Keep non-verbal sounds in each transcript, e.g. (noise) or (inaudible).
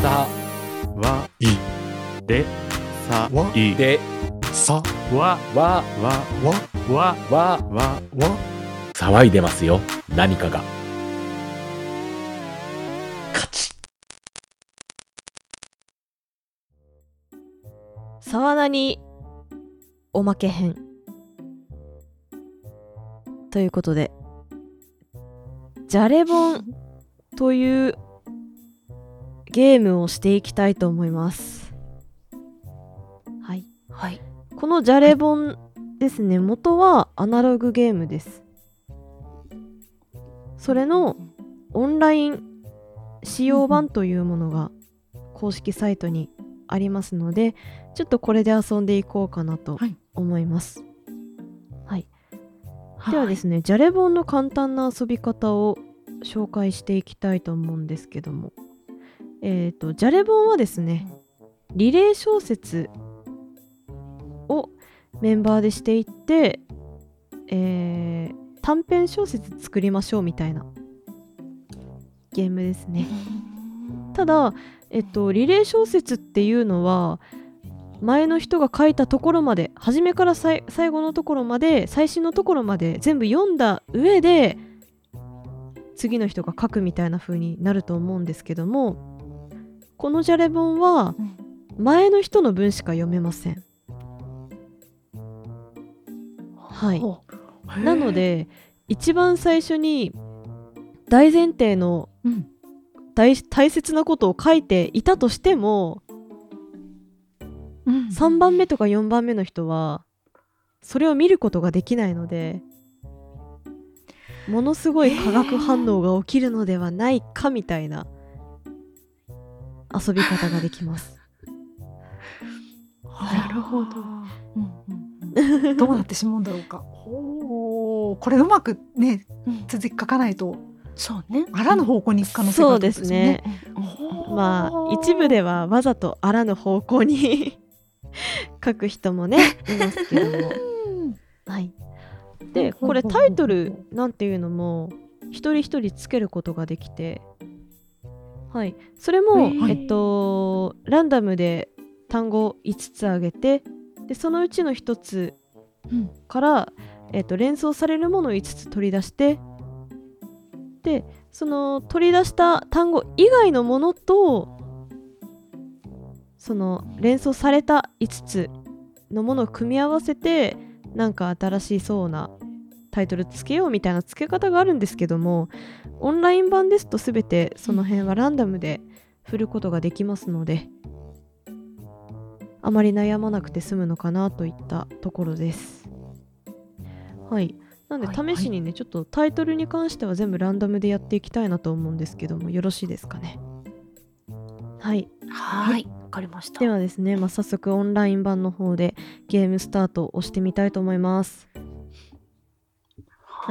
さわいでさわいでさわわ、わわわわ、わわ騒いでますよ。何かが。勝ち。沢名におまけ編ということでじゃれぼんというゲームをしていきたいと思います。はい。はい。このじゃれぼんですね。元はアナログゲームです。それのオンライン使用版というものが公式サイトにありますのでちょっとこれで遊んでいこうかなとはい。思います。はい、ではですね、じゃれぼんの簡単な遊び方を紹介していきたいと思うんですけども、えっ、と、じゃれぼんはですね、リレー小説をメンバーでしていって、えー短編小説作りましょうみたいなゲームですね。(laughs) ただ、えっと、リレー小説っていうのは前の人が書いたところまで初めからさい最後のところまで最新のところまで全部読んだ上で次の人が書くみたいな風になると思うんですけどもこのじゃれ本は前の人の文しか読めません。はい。なの、で一番最初に大前提のうん。大大切なことを書いていたとしてもうん。3番目とか4番目の人はそれを見ることができないのでものすごい化学反応が起きるのではないかみたいな遊び方ができます。(laughs) なるほど。うんうんうんどうなってしまうんだろうか。ほう、これうまくね、続き書かないと、そうね。あらぬ方向に行く可能性があるってことそうですね。まあ一部ではわざとあらぬ方向に (laughs) 書く人もね (laughs) いますけども。はい、でこれタイトルなんていうのも一人一人つけることができて、はい、それも、えっと、ランダムで単語5つあげてでそのうちの1つうん。から、えっと、連想されるものを5つ取り出してでその取り出した単語以外のものとその連想された5つのものを組み合わせてなんか新しそうなタイトルつけようみたいな付け方があるんですけどもオンライン版ですと全てその辺はランダムで振ることができますのであまり悩まなくて済むのかなといったところです。はい。なんではい試しにね、ちょっとタイトルに関しては全部ランダムでやっていきたいなと思うんですけどもよろしいですかね？はい。はい、わかりました。ではですね、まあ、早速オンライン版の方でゲームスタートを押してみたいと思います。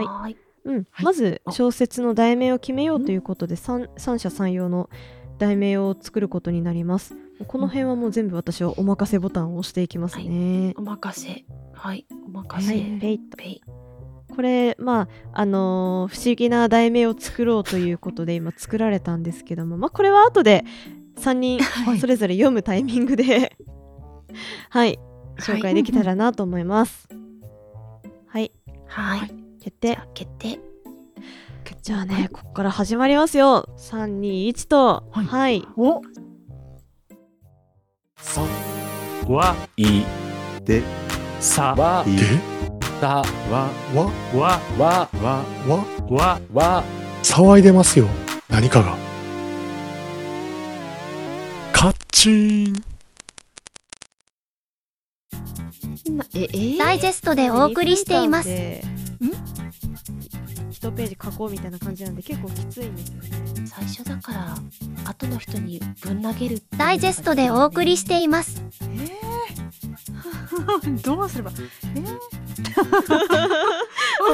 はいはい。うん、はいまずあ小説の題名を決めようということで三三者三様の題名を作ることになります。この辺はもう全部私はお任せボタンを押していきますね。お任せ。はい、お任はせ。い、ペイとペイ。これまああのー不思議な題名を作ろうということで今作られたんですけどもまあこれは後で3人 (laughs) はいそれぞれ読むタイミングではい紹介できたらなと思います。はい、はい。決定じゃ。あ決定。じゃあね、ここから始まりますよ。3、2、1と。はい。はい。お、さわい、で。さわ、でたわわ。わ。わ、わ。わ。わわ、騒いでますよ。何かが。カッチーンなえ、えダイジェストでお送りしています。2分間で1ページ書こうみたいな感じなんで結構きついんですよね。最初だから、後の人にぶん投げるダイジェストでお送りしています。えー、どうすれば？えー、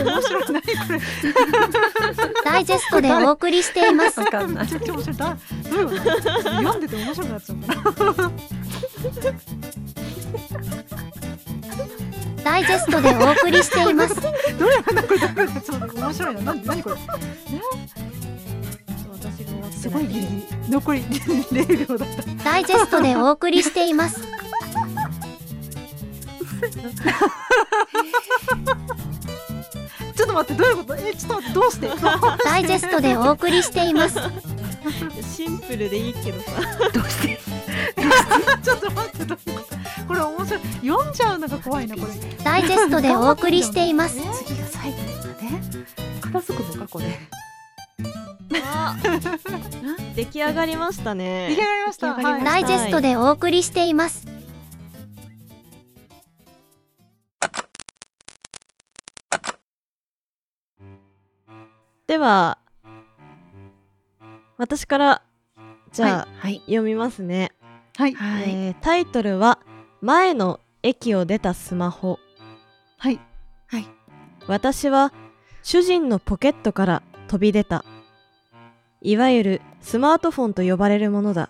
面白い何これダイジェストでお送りしています。わかんないめちゃくちゃ面白いだどういうこと読んでて面白くなっちゃったなダイジェストでお送りしています。(laughs) どうやらなんかこれちょっと面白いな。何何これ？すごいギリギリ。残り0秒だった。ダイジェストでお送りしています。ちょっと待ってどういうこと？えちょっと待ってどうして？(laughs) ダイジェストでお送りしています。シンプルでいいけどさ。どうして？(laughs) ちょっと待って読んじゃうのが怖いなこれ。ダイジェストでお送りしています。次が最後だね片付くのかこれ。あ。(laughs) 出来上がりましたね。出来上がりました。出来上がりまダイジェストでお送りしています。では私からじゃあ、はい。読みますね、はい。えータイトルは「前の駅を出たスマホ。はい」私は主人のポケットから飛び出た。いわゆるスマートフォンと呼ばれるものだ。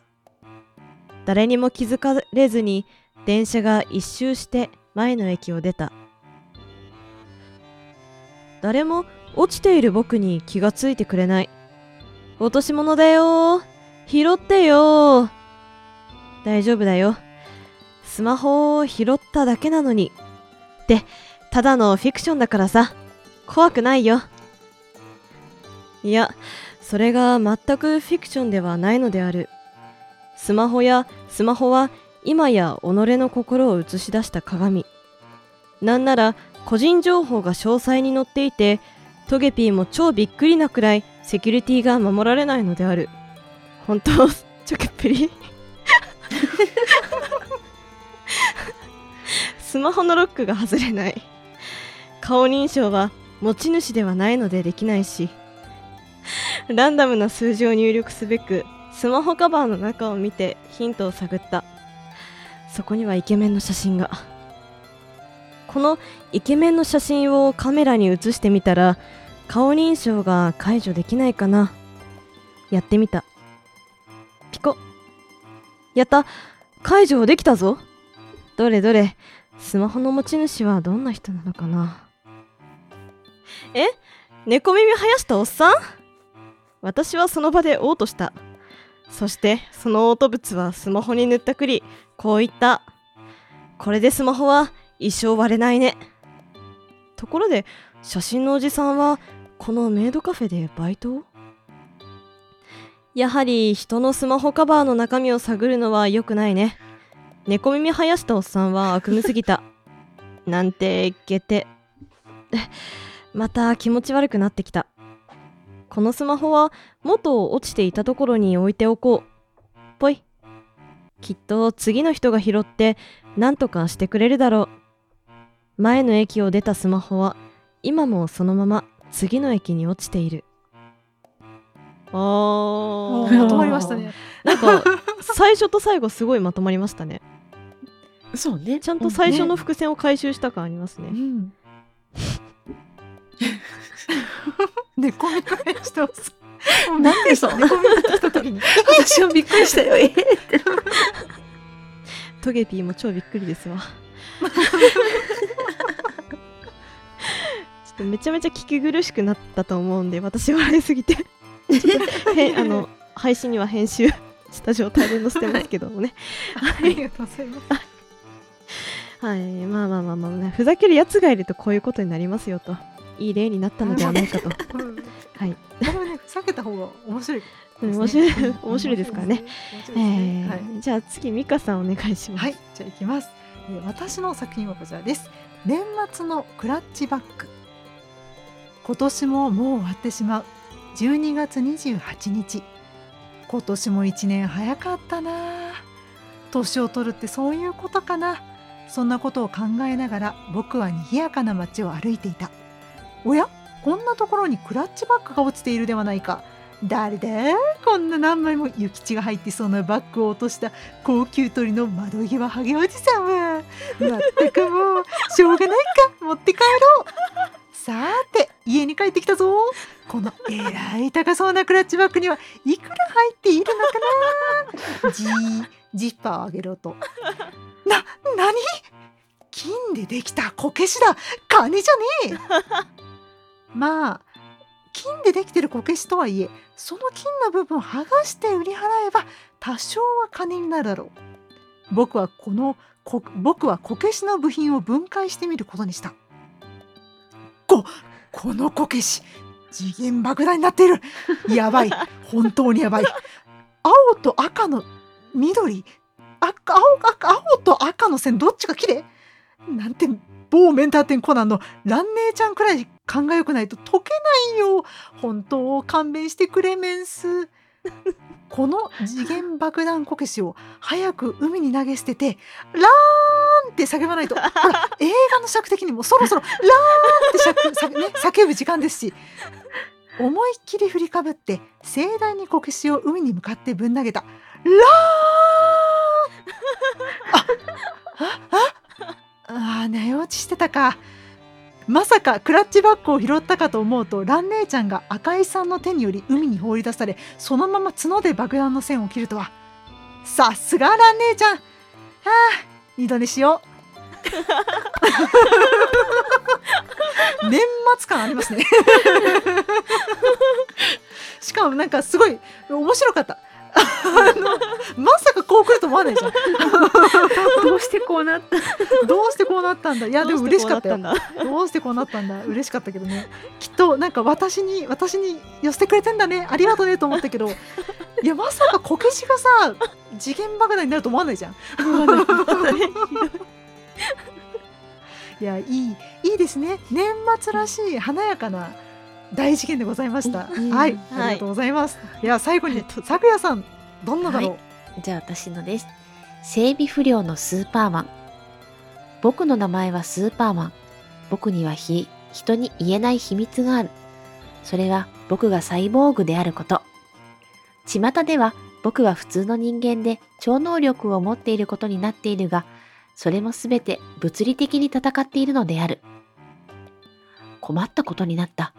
誰にも気づかれずに電車が一周して前の駅を出た。誰も落ちている僕に気がついてくれない。落とし物だよ拾ってよ大丈夫だよスマホを拾っただけなのに。ってただのフィクションだからさ。怖くないよ。いやそれが全くフィクションではないのである。スマホやスマホは今や己の心を映し出した鏡。なんなら個人情報が詳細に載っていてトゲピーも超びっくりなくらいセキュリティが守られないのである。本当？チョケっぷり。(laughs) スマホのロックが外れない。顔認証は持ち主ではないのでできないしランダムな数字を入力すべくスマホカバーの中を見てヒントを探った。そこにはイケメンの写真が。このイケメンの写真をカメラに写してみたら顔認証が解除できないかな。やってみた。ピコ。やった。解除できたぞ。どれどれ。スマホの持ち主はどんな人なのかな？え？猫耳生やしたおっさん？私はその場で嘔吐した。そしてその嘔吐物はスマホに塗ったくりこう言った。これでスマホは一生割れないね。ところで写真のおじさんはこのメイドカフェでバイト？やはり人のスマホカバーの中身を探るのは良くないね。猫耳生やしたおっさんは悪夢すぎた。なんてゲテ。(laughs) また気持ち悪くなってきた。このスマホは元落ちていたところに置いておこう。ぽい。きっと次の人が拾って何とかしてくれるだろう。前の駅を出たスマホは今もそのまま次の駅に落ちている。あー。まとまりましたね。なんか最初と最後すごいまとまりましたねそうね。ちゃんと最初の伏線を回収した感ありますね、うん。猫目がしてます。なんでそう猫目が来た時に。私もびっくりしたよ。えトゲピーも超びっくりですわ。ちょっとめちゃめちゃ聞き苦しくなったと思うんで私笑いすぎて。へんあの配信には編集した状態で載せてますけどもね。ありがとうございますはい。まあまあまあまあ、ね、ふざけるやつがいるとこういうことになりますよと。いい例になったのではないかと。うん。はい。これはね避けた方が面白い。面白い。面白いですからね。面白いですえねはい。ーじゃあ次ミカさんお願いします。はい、じゃあ行きます、えー私の作品はこちらです。年末のクラッチバッグ今年ももう終わってしまう。12月28日。今年も1年早かったな。年を取るってそういうことかなそんなことを考えながら僕は賑やかな街を歩いていた。おやこんなところにクラッチバッグが落ちているではないか。誰だ？こんな何枚も諭吉が入ってそうなバッグを落とした高級鳥の窓際ハゲおじさんはま。ったくもう (laughs) しょうがないか。持って帰ろう。さーて家に帰ってきたぞ。このえらい高そうなクラッチバッグにはいくら入っているのかな。じージッパーをあげろと。(laughs) な何？金でできたこけしだ。カニじゃねえ。(laughs) まあ金でできてるこけしとはいえその金の部分を剥がして売り払えば多少は金になるだろう。僕はこのこ僕はこけしの部品を分解してみることにした。ここのこけし次元爆弾になっている。やばい。本当にやばい。青と赤の緑赤青赤青と赤の線どっちが綺麗？なんて某メンター店コナンの蘭姉ちゃんくらい勘が良くないと解けないよ。本当勘弁してくれメンス。この次元爆弾こけしを早く海に投げ捨ててラーンって叫ばないと。ほら映画の尺的にもそろそろラーンって叫,、ね、叫ぶ時間ですし。思いっきり振りかぶって盛大にこけしを海に向かってぶん投げた。ラーンあああ寝落ちしてたか。まさかクラッチバッグを拾ったかと思うと蘭姉ちゃんが赤井さんの手により海に放り出されそのまま角で爆弾の線を切るとは。さすが蘭姉ちゃん。ああ二度寝しよう。年末感ありますね。しかもなんかすごい面白かった。まさかこう来ると思わないじゃん。(laughs) どうしてこうなった？どうしてこうなったんだ？いやでも嬉しかったよ。どうしてこうなったんだ？どうしてこうなったんだ？嬉しかったけどね。きっとなんか私に私に寄せてくれてんだね。ありがとうねと思ったけど。いやまさかこけしがさ次元爆弾になると思わないじゃん。(laughs) いやいいいいですね。年末らしい華やかな大事件でございました、うん。はい、はい。ありがとうございます。いや最後に咲夜さんどんなだろう、じゃあ私のです。整備不良のスーパーマン。僕の名前はスーパーマン。僕にはひ人に言えない秘密がある。それは僕がサイボーグであること。巷では僕は普通の人間で超能力を持っていることになっているがそれもすべて物理的に戦っているのである。困ったことになった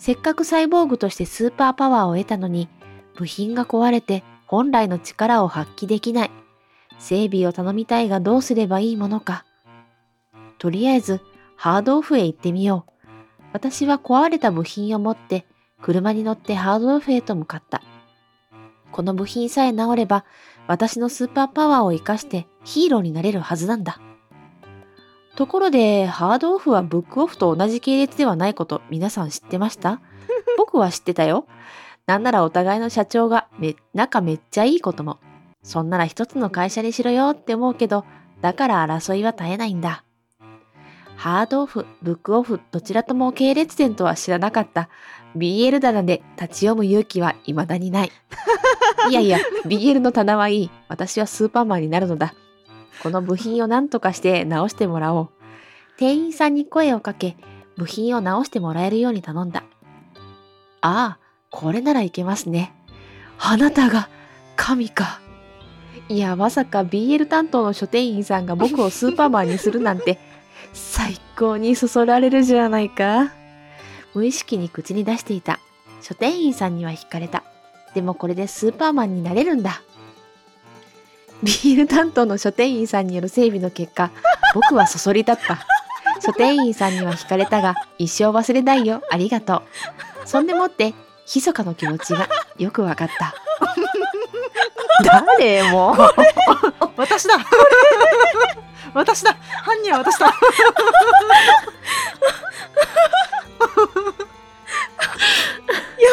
せっかくサイボーグとしてスーパーパワーを得たのに部品が壊れて本来の力を発揮できない。整備を頼みたいがどうすればいいものか。とりあえず、ハードオフへ行ってみよう。私は壊れた部品を持って、車に乗ってハードオフへと向かった。この部品さえ治れば、私のスーパーパワーを活かしてヒーローになれるはずなんだ。ところで、ハードオフはブックオフと同じ系列ではないこと皆さん知ってました？(laughs) 僕は知ってたよ。なんならお互いの社長がめ仲めっちゃいいことも。そんなら一つの会社にしろよって思うけど、だから争いは絶えないんだ。ハードオフ、ブックオフ、どちらとも系列店とは知らなかった。BL 棚で立ち読む勇気は未だにない。(laughs) いやいや、BL の棚はいい。私はスーパーマンになるのだ。この部品を何とかして直してもらおう。店員さんに声をかけ、部品を直してもらえるように頼んだ。ああ、これならいけますね。あなたが神か。いや、まさか BL 担当の書店員さんが僕をスーパーマンにするなんて、最高にそそられるじゃないか。無意識に口に出していた。書店員さんには惹かれた。でもこれでスーパーマンになれるんだ。BL 担当の書店員さんによる整備の結果、(laughs) 僕はそそり立った。書店員さんには惹かれたが、一生忘れないよ。ありがとう。そんでもって、密かの気持ちがよくわかった。(laughs) 誰も (laughs) 私だ私だ犯人は私だや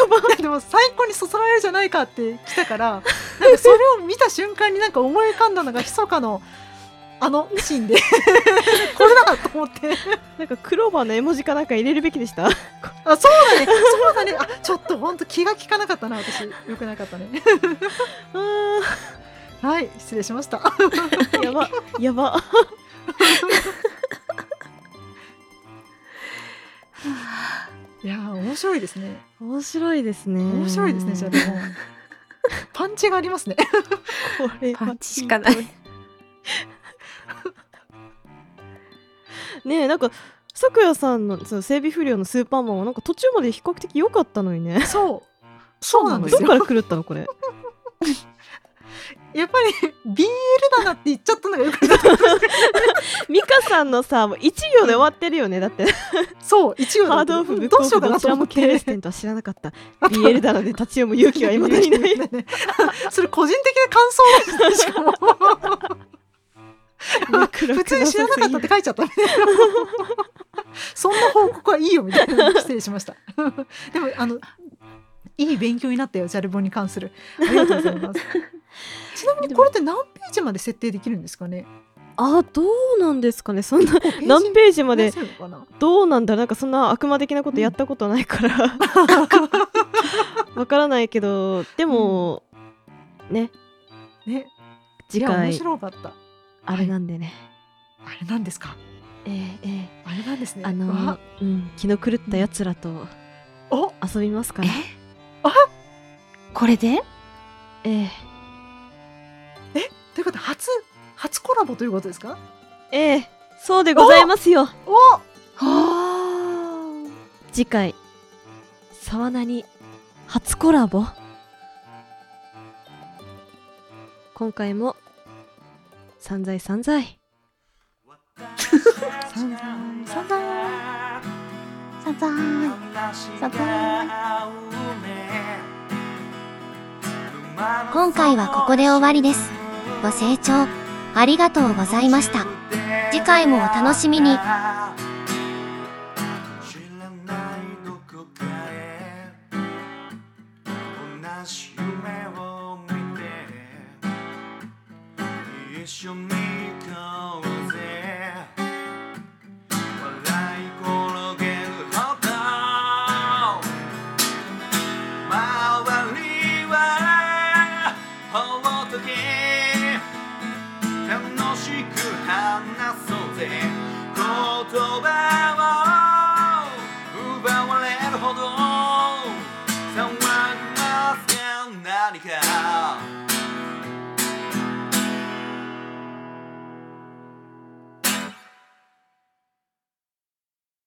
ばでも最高にそそられるじゃないかって来たからなんかそれを見た瞬間になんか思い浮かんだのが密かのあのシーンで。これだと思って。なんかクローバーの絵文字かなんか入れるべきでした？あそうだね。そうだね。あちょっとほんと気が利かなかったな。私よくなかったね。あはい失礼しました。ーやば。やば。(laughs) いやー面白いですね。面白いですね。面白いですねじゃあでもパンチがありますね。これはパンチしかない。ねえなんか咲夜さんのその整備不良のスーパーマンはなんか途中まで比較的良かったのにね。そう。そうなんですよどっから狂ったのこれ？やっぱり BL だなって言っちゃったのがよかったミカさんのさもう1行で終わってるよねだって。そう一応ハードオフブックどうしようかオフどちらもなと思って系列店とは知らなかった。BL だので立ち読む勇気は未だにない。それ個人的な感想だししかも普通に知らなかったって書いちゃったみたいなそんな報告はいいよみたいな失礼しましたでもあのいい勉強になったよジャルボンに関する。ありがとうございます。(laughs) ちなみにこれって何ページまで設定できるんですかね？あどうなんですかね？そんな何ページまでどうなんだなんかそんな悪魔的なことやったことないから。(laughs) わからないけどでも、ね。ね。次いや面回白かった。あれなんでね、あれなんですか？えーえあれなんですね。ーあのわうん。気の狂ったやつらとお？遊びますからえ？これで？えーということは初初コラボということですか？えーそうでございますよ。おはあ。次回沢名に初コラボ？今回も散財散財散財散財サザーイサザーイ今回はここで終わりです。ご清聴ありがとうございました。次回もお楽しみに。